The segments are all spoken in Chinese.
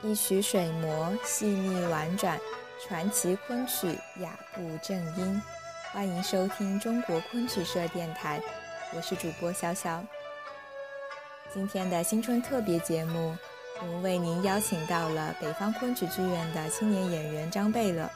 一曲水磨，细腻婉转，传奇昆曲雅步正音。欢迎收听中国昆曲社电台，我是主播潇潇。今天的新春特别节目，我们为您邀请到了北方昆曲剧院的青年演员张贝勒。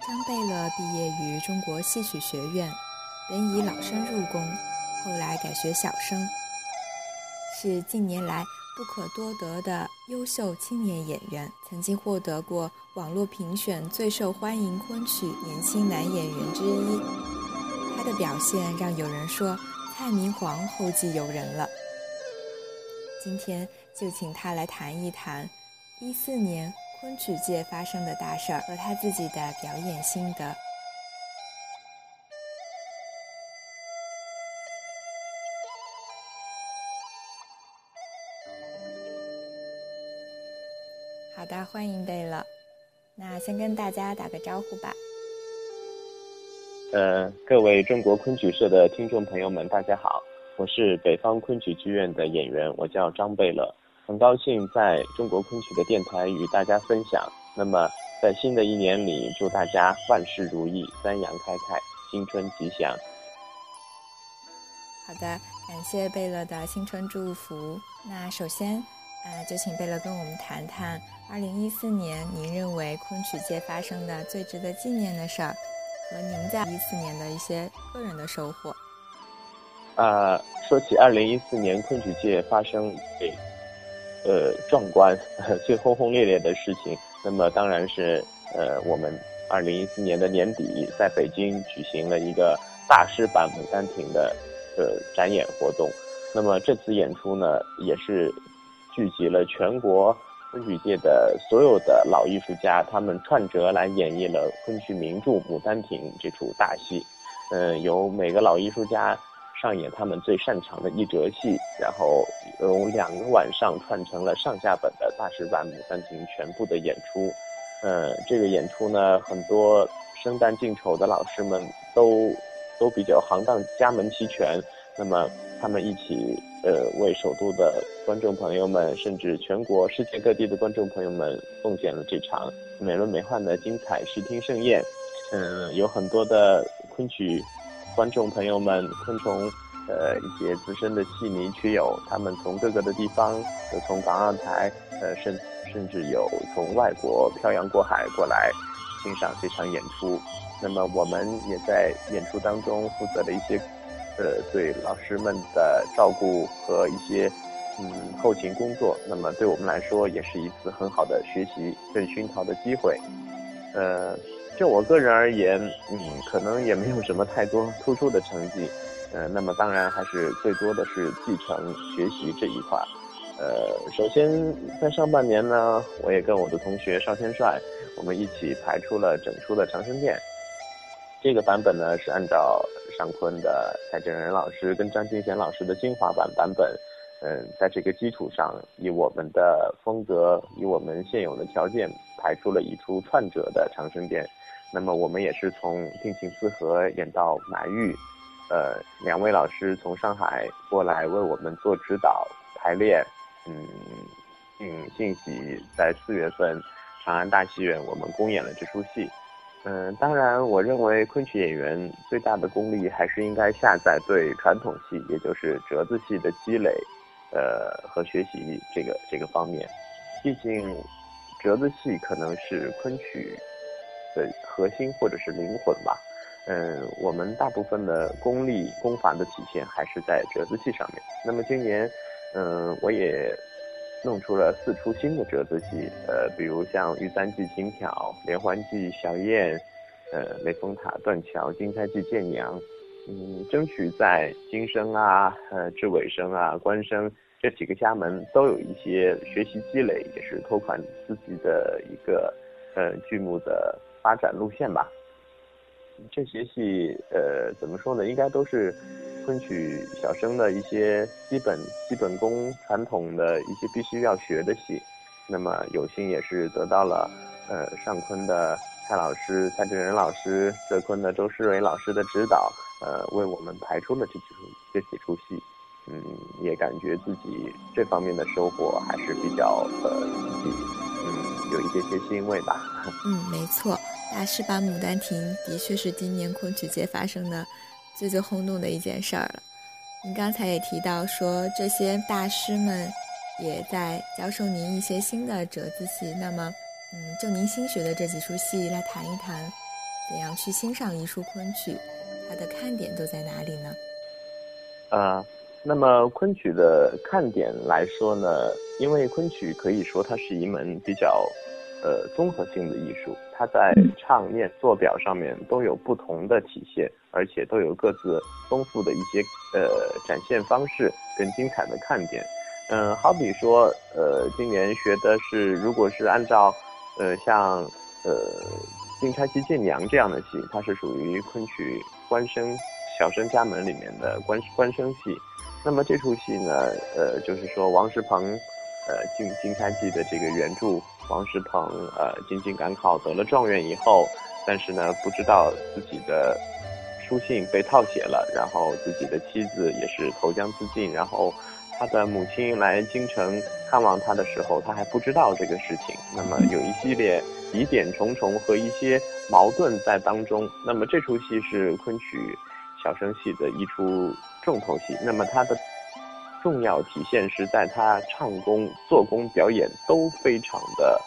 张贝勒毕业于中国戏曲学院。本以老生入宫，后来改学小生，是近年来不可多得的优秀青年演员。曾经获得过网络评选最受欢迎昆曲年轻男演员之一。他的表现让有人说蔡明皇后继有人了。今天就请他来谈一谈一四年昆曲界发生的大事儿和他自己的表演心得。欢迎贝勒。那先跟大家打个招呼吧。呃，各位中国昆曲社的听众朋友们，大家好，我是北方昆曲剧院的演员，我叫张贝勒，很高兴在中国昆曲的电台与大家分享。那么，在新的一年里，祝大家万事如意，三阳开泰，新春吉祥。好的，感谢贝勒的新春祝福。那首先。呃，就请贝勒跟我们谈谈，二零一四年您认为昆曲界发生的最值得纪念的事儿，和您在一四年的一些个人的收获。啊，说起二零一四年昆曲界发生最呃壮观、最轰轰烈烈的事情，那么当然是呃我们二零一四年的年底在北京举行了一个大师版《牡丹亭》的呃展演活动。那么这次演出呢，也是。聚集了全国昆曲界的所有的老艺术家，他们串折来演绎了昆曲名著《牡丹亭》这出大戏。嗯，由每个老艺术家上演他们最擅长的一折戏，然后由两个晚上串成了上下本的大师版《牡丹亭》全部的演出。嗯，这个演出呢，很多生旦净丑的老师们都都比较行当，家门齐全。那么他们一起。呃，为首都的观众朋友们，甚至全国、世界各地的观众朋友们，奉献了这场美轮美奂的精彩视听盛宴。嗯，有很多的昆曲观众朋友们，昆虫，呃，一些资深的戏迷曲友，他们从各个的地方，有从港澳台，呃，甚甚至有从外国漂洋过海过来欣赏这场演出。那么，我们也在演出当中负责了一些。呃，对老师们的照顾和一些嗯后勤工作，那么对我们来说也是一次很好的学习跟熏陶的机会。呃，就我个人而言，嗯，可能也没有什么太多突出的成绩。呃，那么当然还是最多的是继承学习这一块。呃，首先在上半年呢，我也跟我的同学邵天帅，我们一起排出了整出的《长生殿》。这个版本呢是按照。尚坤的蔡振仁老师跟张金贤老师的精华版版本，嗯，在这个基础上，以我们的风格，以我们现有的条件，排出了一出串折的长生殿。那么我们也是从定情四合演到满玉，呃，两位老师从上海过来为我们做指导排练，嗯，并信息在四月份长安大戏院我们公演了这出戏。嗯，当然，我认为昆曲演员最大的功力还是应该下在对传统戏，也就是折子戏的积累，呃和学习这个这个方面。毕竟，折子戏可能是昆曲的核心或者是灵魂吧。嗯，我们大部分的功力功法的体现还是在折子戏上面。那么今年，嗯，我也。弄出了四出新的折子戏，呃，比如像《玉簪记》《金挑》《连环计》《小燕》，呃，《雷峰塔》《断桥》《金钗记》《剑娘》，嗯，争取在金生啊、呃、智尾声啊、官生这几个家门都有一些学习积累，也是拓宽自己的一个呃剧目的发展路线吧。这些戏，呃，怎么说呢？应该都是。昆曲小生的一些基本基本功、传统的一些必须要学的戏，那么有幸也是得到了呃上昆的蔡老师、蔡振仁老师，浙昆的周诗蕊老师的指导，呃，为我们排出了这几出这几出戏。嗯，也感觉自己这方面的收获还是比较呃，自己嗯有一些些欣慰吧。嗯，没错，大师版《牡丹亭》的确是今年昆曲界发生的最最轰动的一件事儿了。您刚才也提到说，这些大师们也在教授您一些新的折子戏。那么，嗯，就您新学的这几出戏来谈一谈，怎样去欣赏一出昆曲，它的看点都在哪里呢？啊。那么昆曲的看点来说呢，因为昆曲可以说它是一门比较，呃，综合性的艺术，它在唱念做表上面都有不同的体现，而且都有各自丰富的一些呃展现方式跟精彩的看点。嗯，好比说，呃，今年学的是，如果是按照，呃，像呃《金钗记见娘》这样的戏，它是属于昆曲官声小生家门里面的官官声戏。那么这出戏呢，呃，就是说王石鹏，呃，《金金钗记》的这个原著，王石鹏，呃，进京赶考得了状元以后，但是呢，不知道自己的书信被套写了，然后自己的妻子也是投江自尽，然后他的母亲来京城看望他的时候，他还不知道这个事情。那么有一系列疑点重重和一些矛盾在当中。那么这出戏是昆曲小生戏的一出。重头戏，那么他的重要体现是在他唱功、做工、表演都非常的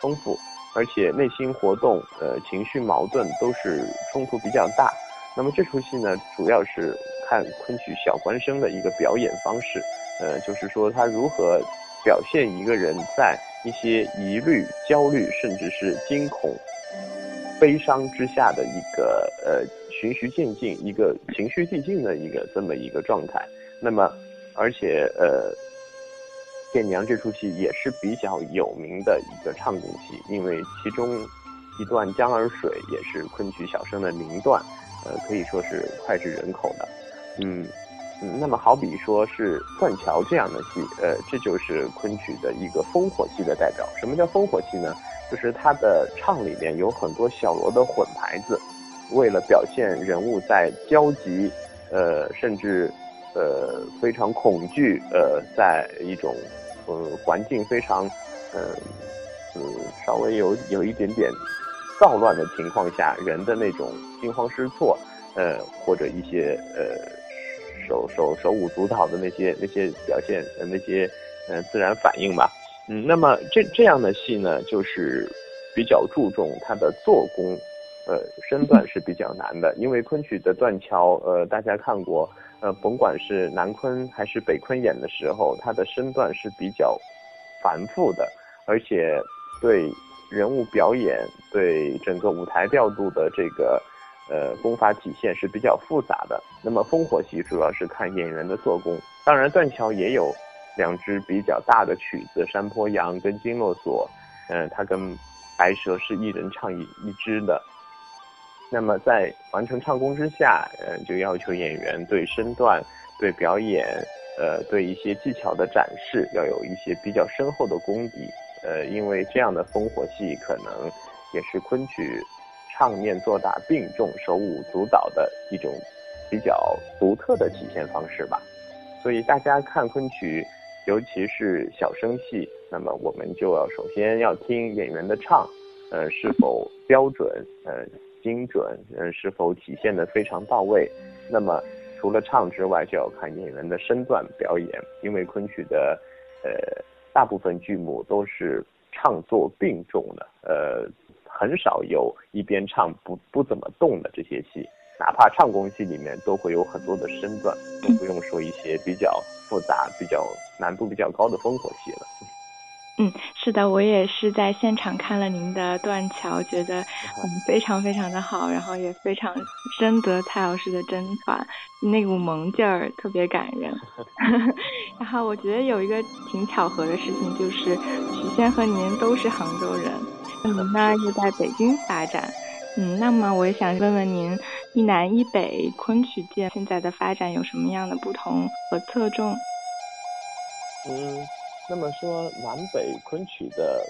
丰富，而且内心活动、呃情绪矛盾都是冲突比较大。那么这出戏呢，主要是看昆曲小官生的一个表演方式，呃，就是说他如何表现一个人在一些疑虑、焦虑，甚至是惊恐、悲伤之下的一个呃。循序渐进，一个情绪递进的一个这么一个状态。那么，而且呃，《见娘》这出戏也是比较有名的一个唱功戏，因为其中一段《江儿水》也是昆曲小生的名段，呃，可以说是脍炙人口的。嗯嗯，那么好比说是《断桥》这样的戏，呃，这就是昆曲的一个烽火戏的代表。什么叫烽火戏呢？就是它的唱里面有很多小锣的混牌子。为了表现人物在焦急，呃，甚至，呃，非常恐惧，呃，在一种，呃，环境非常，呃，嗯，稍微有有一点点躁乱的情况下，人的那种惊慌失措，呃，或者一些呃手手手舞足蹈的那些那些表现，呃，那些呃自然反应吧。嗯，那么这这样的戏呢，就是比较注重它的做工。呃，身段是比较难的，因为昆曲的断桥，呃，大家看过，呃，甭管是南昆还是北昆演的时候，他的身段是比较繁复的，而且对人物表演、对整个舞台调度的这个呃功法体现是比较复杂的。那么烽火戏主要是看演员的做工，当然断桥也有两支比较大的曲子，《山坡羊》跟《金络锁》，嗯，他跟白蛇是一人唱一一支的。那么在完成唱功之下，呃，就要求演员对身段、对表演，呃，对一些技巧的展示，要有一些比较深厚的功底。呃，因为这样的烽火戏可能也是昆曲唱念做打并重、手舞足蹈的一种比较独特的体现方式吧。所以大家看昆曲，尤其是小生戏，那么我们就要首先要听演员的唱，呃，是否标准，呃。精准，嗯，是否体现的非常到位？那么除了唱之外，就要看演员的身段表演。因为昆曲的，呃，大部分剧目都是唱作并重的，呃，很少有一边唱不不怎么动的这些戏。哪怕唱功戏里面都会有很多的身段，都不用说一些比较复杂、比较难度比较高的烽火戏了。嗯，是的，我也是在现场看了您的断桥，觉得嗯非常非常的好，然后也非常深得蔡老师的真传，那股萌劲儿特别感人。然后我觉得有一个挺巧合的事情，就是许仙和您都是杭州人，您呢又在北京发展，嗯，那么我也想问问您，一南一北昆曲界现在的发展有什么样的不同和侧重？嗯。那么说南北昆曲的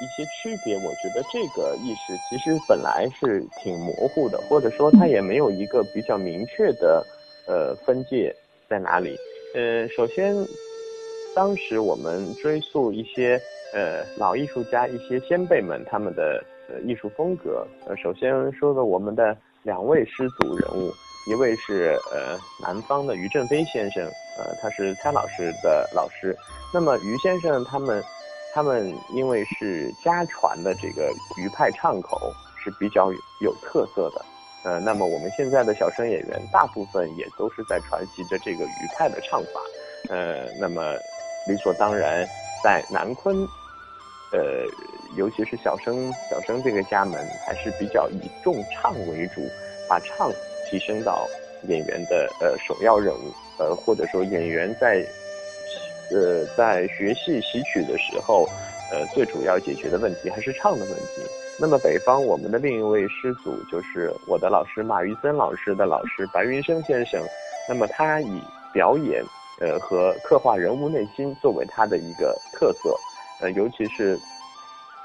一些区别，我觉得这个意识其实本来是挺模糊的，或者说它也没有一个比较明确的呃分界在哪里。呃，首先，当时我们追溯一些呃老艺术家、一些先辈们他们的呃艺术风格。呃，首先说的我们的两位师祖人物，一位是呃南方的于振飞先生，呃他是蔡老师的老师。那么于先生他们。他们因为是家传的这个余派唱口是比较有特色的，呃，那么我们现在的小生演员大部分也都是在传习着这个余派的唱法，呃，那么理所当然，在南昆，呃，尤其是小生小生这个家门还是比较以重唱为主，把唱提升到演员的呃首要任务，呃，或者说演员在。呃，在学戏习曲的时候，呃，最主要解决的问题还是唱的问题。那么北方，我们的另一位师祖就是我的老师马玉森老师的老师白云生先生。那么他以表演，呃，和刻画人物内心作为他的一个特色。呃，尤其是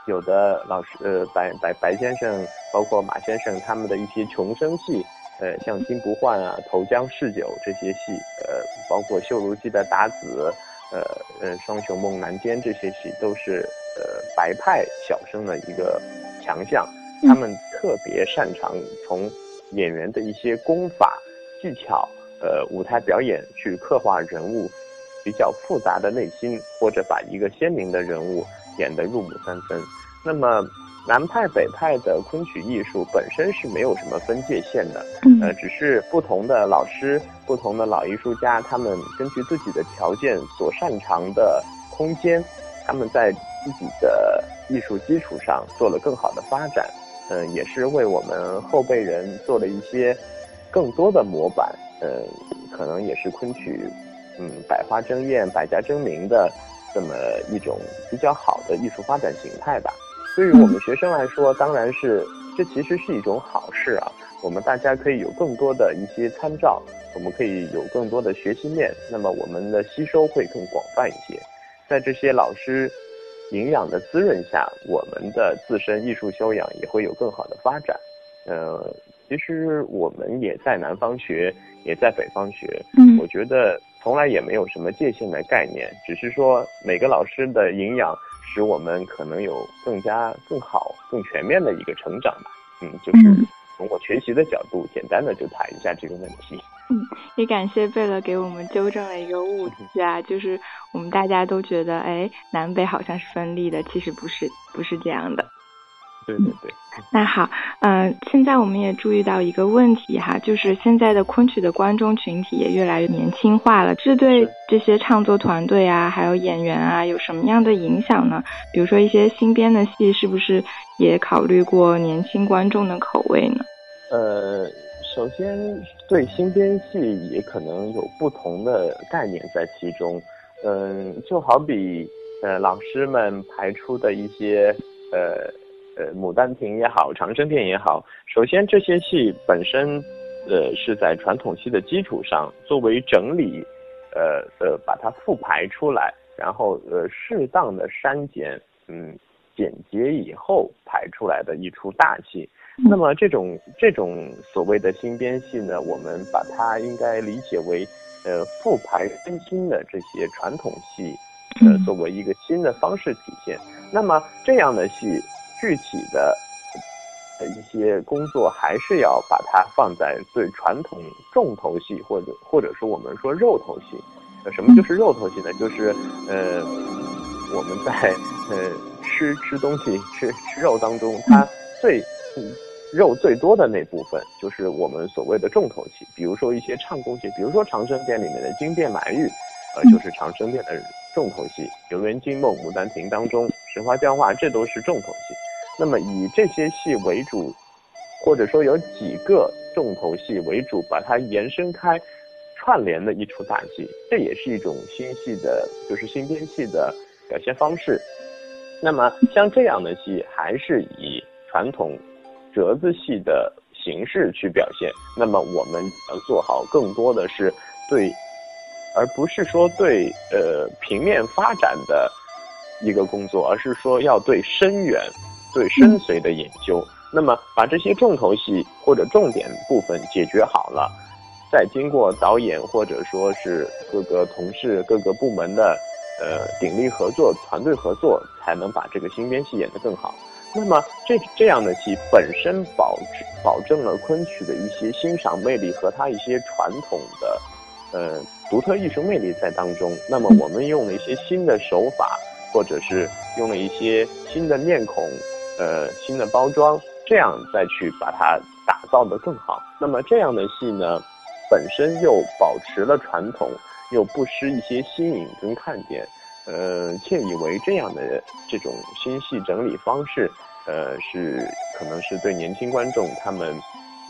有的老师，呃，白白白先生，包括马先生他们的一些穷生戏，呃，像金不换啊、投江试酒这些戏，呃，包括绣如记的打子。呃呃，双雄梦南间这些戏都是呃白派小生的一个强项，他们特别擅长从演员的一些功法技巧，呃舞台表演去刻画人物比较复杂的内心，或者把一个鲜明的人物演得入木三分。那么。南派北派的昆曲艺术本身是没有什么分界线的，呃，只是不同的老师、不同的老艺术家，他们根据自己的条件所擅长的空间，他们在自己的艺术基础上做了更好的发展，嗯，也是为我们后辈人做了一些更多的模板，嗯，可能也是昆曲，嗯，百花争艳、百家争鸣的这么一种比较好的艺术发展形态吧。对于我们学生来说，当然是这其实是一种好事啊。我们大家可以有更多的一些参照，我们可以有更多的学习面，那么我们的吸收会更广泛一些。在这些老师营养的滋润下，我们的自身艺术修养也会有更好的发展。呃，其实我们也在南方学，也在北方学。嗯，我觉得从来也没有什么界限的概念，只是说每个老师的营养。使我们可能有更加更好、更全面的一个成长吧。嗯，就是从我学习的角度，简单的就谈一下这个问题。嗯，也感谢贝勒给我们纠正了一个误区啊，就是我们大家都觉得，哎，南北好像是分立的，其实不是，不是这样的。对对对。那好，嗯，现在我们也注意到一个问题哈，就是现在的昆曲的观众群体也越来越年轻化了，这对这些唱作团队啊，还有演员啊，有什么样的影响呢？比如说一些新编的戏，是不是也考虑过年轻观众的口味呢？呃，首先对新编戏也可能有不同的概念在其中，嗯，就好比呃老师们排出的一些呃。呃，《牡丹亭》也好，《长生殿》也好，首先这些戏本身，呃，是在传统戏的基础上作为整理，呃呃，把它复排出来，然后呃，适当的删减，嗯，简洁以后排出来的一出大戏。那么这种这种所谓的新编戏呢，我们把它应该理解为，呃，复排更新的这些传统戏，呃，作为一个新的方式体现。那么这样的戏。具体的的一些工作，还是要把它放在最传统重头戏，或者或者说我们说肉头戏。呃，什么就是肉头戏呢？就是呃，我们在呃吃吃东西、吃吃肉当中，它最肉最多的那部分，就是我们所谓的重头戏。比如说一些唱功戏，比如说《长生殿》里面的金变满玉，呃，就是《长生殿》的重头戏。《游园惊梦》《牡丹亭》当中，《神花江话》，这都是重头戏。那么以这些戏为主，或者说有几个重头戏为主，把它延伸开，串联的一出大戏，这也是一种新戏的，就是新编戏的表现方式。那么像这样的戏，还是以传统折子戏的形式去表现。那么我们要做好更多的是对，而不是说对呃平面发展的。一个工作，而是说要对深远、对深邃的研究。那么把这些重头戏或者重点部分解决好了，再经过导演或者说是各个同事、各个部门的呃鼎力合作、团队合作，才能把这个新编戏演得更好。那么这这样的戏本身保保证了昆曲的一些欣赏魅力和它一些传统的呃独特艺术魅力在当中。那么我们用了一些新的手法，或者是用了一些新的面孔，呃新的包装。这样再去把它打造得更好，那么这样的戏呢，本身又保持了传统，又不失一些新颖跟看点，呃，窃以为这样的这种新戏整理方式，呃，是可能是对年轻观众他们，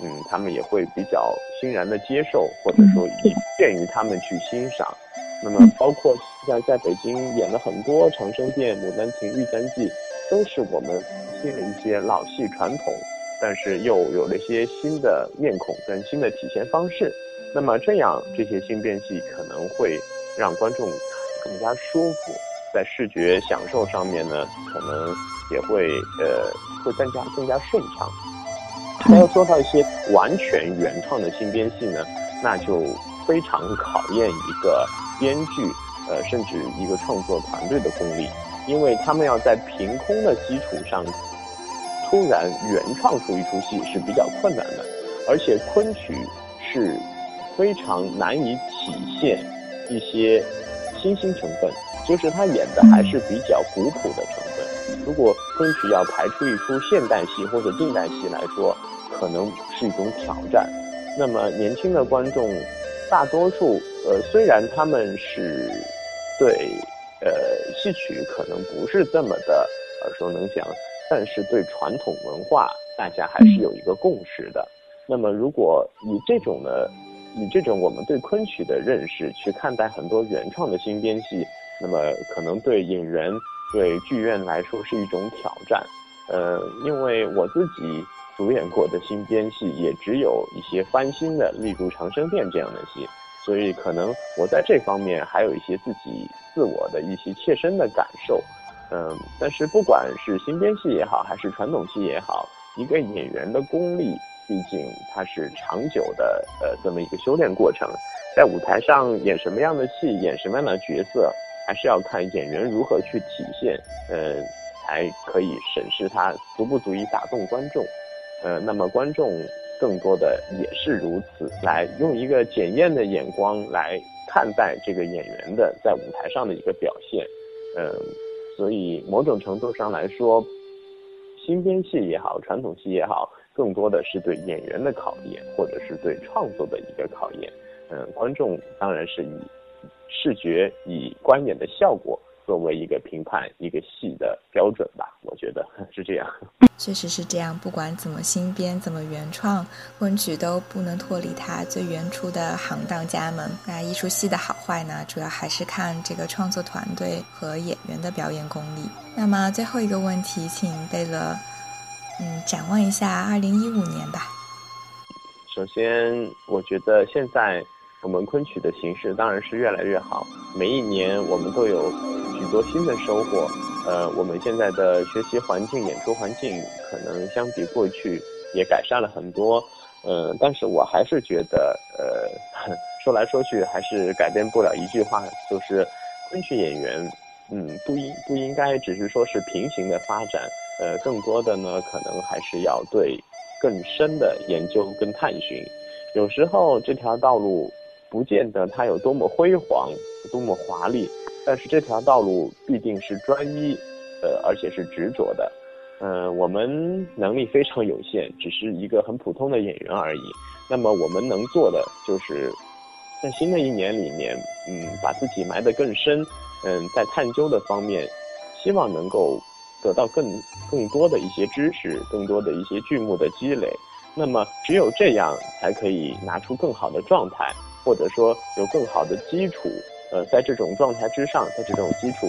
嗯，他们也会比较欣然的接受，或者说以便于他们去欣赏。那么包括在在北京演了很多长生殿、牡丹亭、玉簪记。都是我们新的一些老戏传统，但是又有了一些新的面孔跟新的体现方式。那么这样这些新编戏可能会让观众更加舒服，在视觉享受上面呢，可能也会呃会更加更加顺畅。还要说到一些完全原创的新编戏呢，那就非常考验一个编剧呃甚至一个创作团队的功力。因为他们要在凭空的基础上突然原创出一出戏是比较困难的，而且昆曲是非常难以体现一些新兴成分，就是他演的还是比较古朴的成分。如果昆曲要排出一出现代戏或者近代戏来说，可能是一种挑战。那么年轻的观众，大多数呃虽然他们是对。呃，戏曲可能不是这么的耳熟能详，但是对传统文化，大家还是有一个共识的。那么，如果以这种呢，以这种我们对昆曲的认识去看待很多原创的新编戏，那么可能对演员、对剧院来说是一种挑战。呃，因为我自己主演过的新编戏也只有一些翻新的，例如《长生殿》这样的戏。所以，可能我在这方面还有一些自己自我的一些切身的感受，嗯，但是不管是新编戏也好，还是传统戏也好，一个演员的功力，毕竟它是长久的，呃，这么一个修炼过程，在舞台上演什么样的戏，演什么样的角色，还是要看演员如何去体现，呃，才可以审视他足不足以打动观众，呃，那么观众。更多的也是如此，来用一个检验的眼光来看待这个演员的在舞台上的一个表现，嗯，所以某种程度上来说，新编戏也好，传统戏也好，更多的是对演员的考验，或者是对创作的一个考验，嗯，观众当然是以视觉、以观演的效果。作为一个评判一个戏的标准吧，我觉得 是这样。确实是这样，不管怎么新编，怎么原创，昆曲都不能脱离它最原初的行当家门。那艺术戏的好坏呢，主要还是看这个创作团队和演员的表演功力。那么最后一个问题，请贝勒，嗯，展望一下二零一五年吧。首先，我觉得现在。我们昆曲的形式当然是越来越好，每一年我们都有许多新的收获。呃，我们现在的学习环境、演出环境可能相比过去也改善了很多。呃，但是我还是觉得，呃，说来说去还是改变不了一句话，就是昆曲演员，嗯，不应不应该只是说是平行的发展，呃，更多的呢，可能还是要对更深的研究跟探寻。有时候这条道路。不见得它有多么辉煌，多么华丽，但是这条道路必定是专一，呃，而且是执着的。嗯，我们能力非常有限，只是一个很普通的演员而已。那么我们能做的就是，在新的一年里面，嗯，把自己埋得更深，嗯，在探究的方面，希望能够得到更更多的一些知识，更多的一些剧目的积累。那么只有这样，才可以拿出更好的状态。或者说有更好的基础，呃，在这种状态之上，在这种基础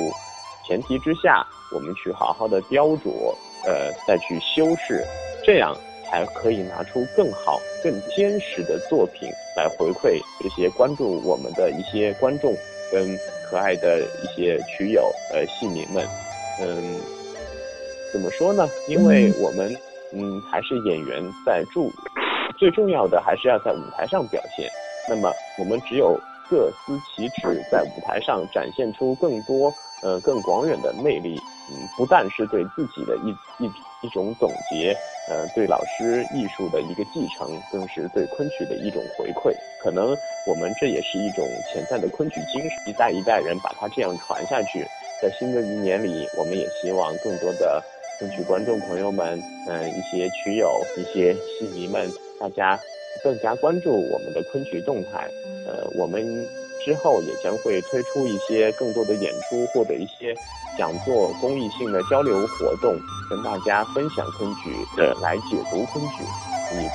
前提之下，我们去好好的雕琢，呃，再去修饰，这样才可以拿出更好、更坚实的作品来回馈这些关注我们的一些观众跟可爱的一些曲友、呃，戏迷们。嗯，怎么说呢？因为我们嗯还是演员在助，最重要的还是要在舞台上表现。那么我们只有各司其职，在舞台上展现出更多呃更广远的魅力。嗯，不但是对自己的一一一种总结，呃，对老师艺术的一个继承，更是对昆曲的一种回馈。可能我们这也是一种潜在的昆曲精神，一代一代人把它这样传下去。在新的一年里，我们也希望更多的昆曲观众朋友们，嗯，一些曲友、一些戏迷们，大家更加关注我们的昆曲动态。呃，我们之后也将会推出一些更多的演出或者一些。讲座公益性的交流活动，跟大家分享昆曲呃，来解读昆曲，以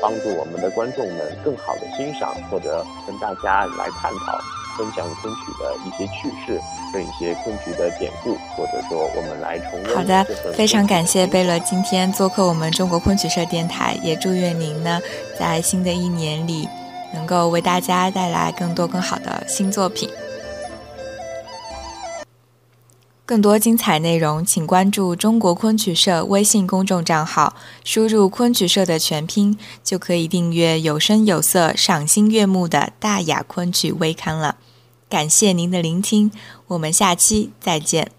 帮助我们的观众们更好的欣赏，或者跟大家来探讨、分享昆曲的一些趣事，跟一些昆曲的典故，或者说我们来重温。好的，非常感谢贝勒今天做客我们中国昆曲社电台，也祝愿您呢在新的一年里能够为大家带来更多更好的新作品。更多精彩内容，请关注中国昆曲社微信公众账号，输入“昆曲社”的全拼，就可以订阅有声有色、赏心悦目的大雅昆曲微刊了。感谢您的聆听，我们下期再见。